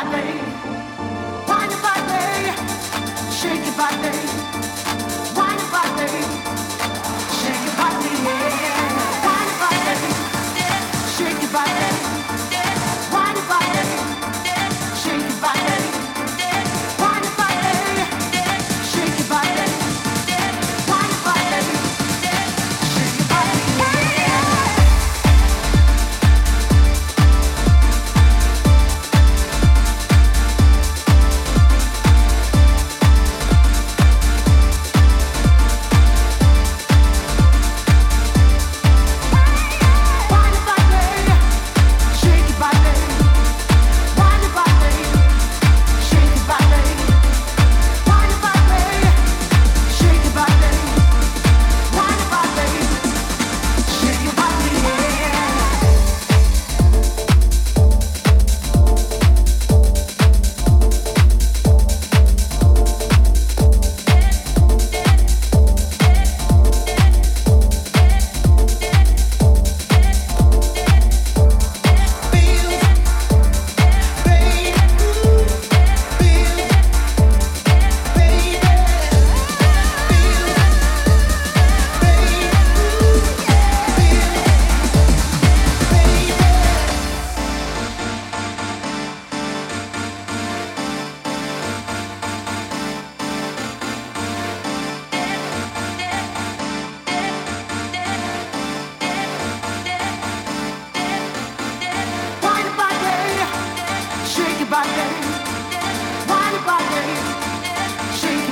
Shake your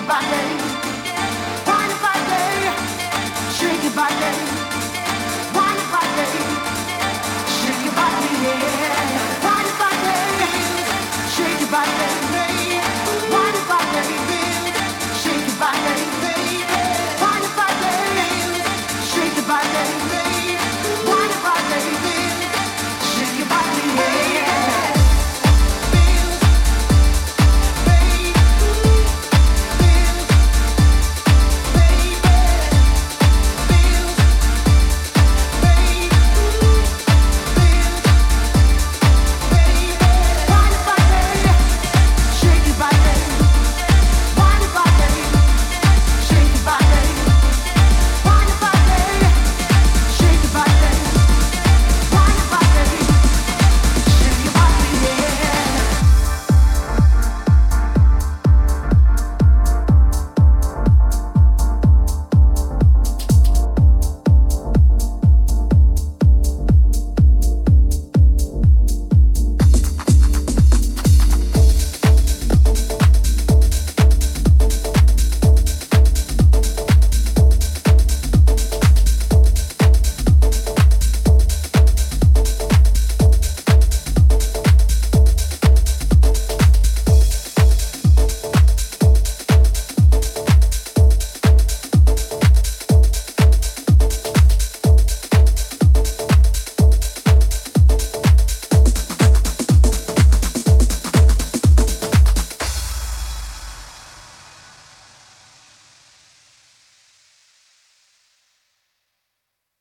back